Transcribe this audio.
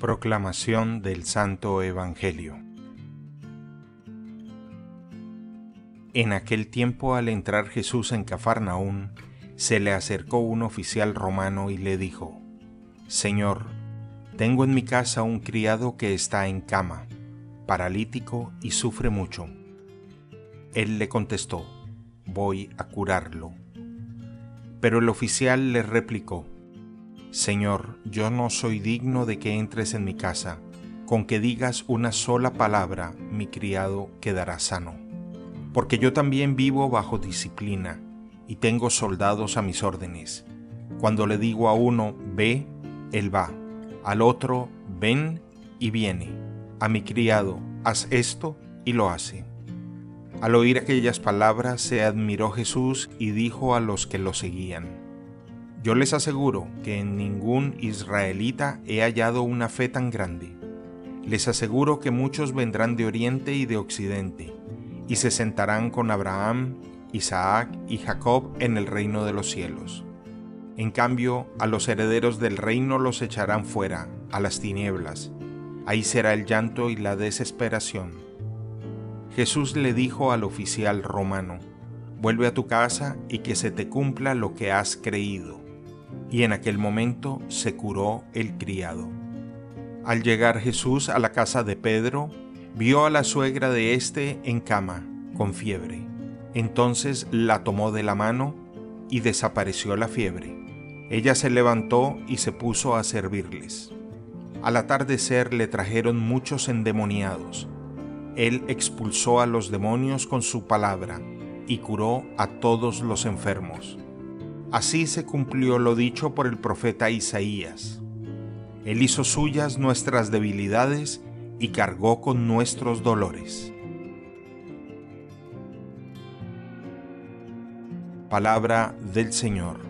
Proclamación del Santo Evangelio En aquel tiempo al entrar Jesús en Cafarnaún, se le acercó un oficial romano y le dijo, Señor, tengo en mi casa un criado que está en cama, paralítico y sufre mucho. Él le contestó, voy a curarlo. Pero el oficial le replicó, Señor, yo no soy digno de que entres en mi casa, con que digas una sola palabra, mi criado quedará sano. Porque yo también vivo bajo disciplina, y tengo soldados a mis órdenes. Cuando le digo a uno, ve, él va, al otro, ven, y viene, a mi criado, haz esto, y lo hace. Al oír aquellas palabras se admiró Jesús y dijo a los que lo seguían, yo les aseguro que en ningún israelita he hallado una fe tan grande. Les aseguro que muchos vendrán de oriente y de occidente, y se sentarán con Abraham, Isaac y Jacob en el reino de los cielos. En cambio, a los herederos del reino los echarán fuera, a las tinieblas. Ahí será el llanto y la desesperación. Jesús le dijo al oficial romano, Vuelve a tu casa y que se te cumpla lo que has creído y en aquel momento se curó el criado. Al llegar Jesús a la casa de Pedro, vio a la suegra de éste en cama, con fiebre. Entonces la tomó de la mano y desapareció la fiebre. Ella se levantó y se puso a servirles. Al atardecer le trajeron muchos endemoniados. Él expulsó a los demonios con su palabra y curó a todos los enfermos Así se cumplió lo dicho por el profeta Isaías. Él hizo suyas nuestras debilidades y cargó con nuestros dolores. Palabra del Señor.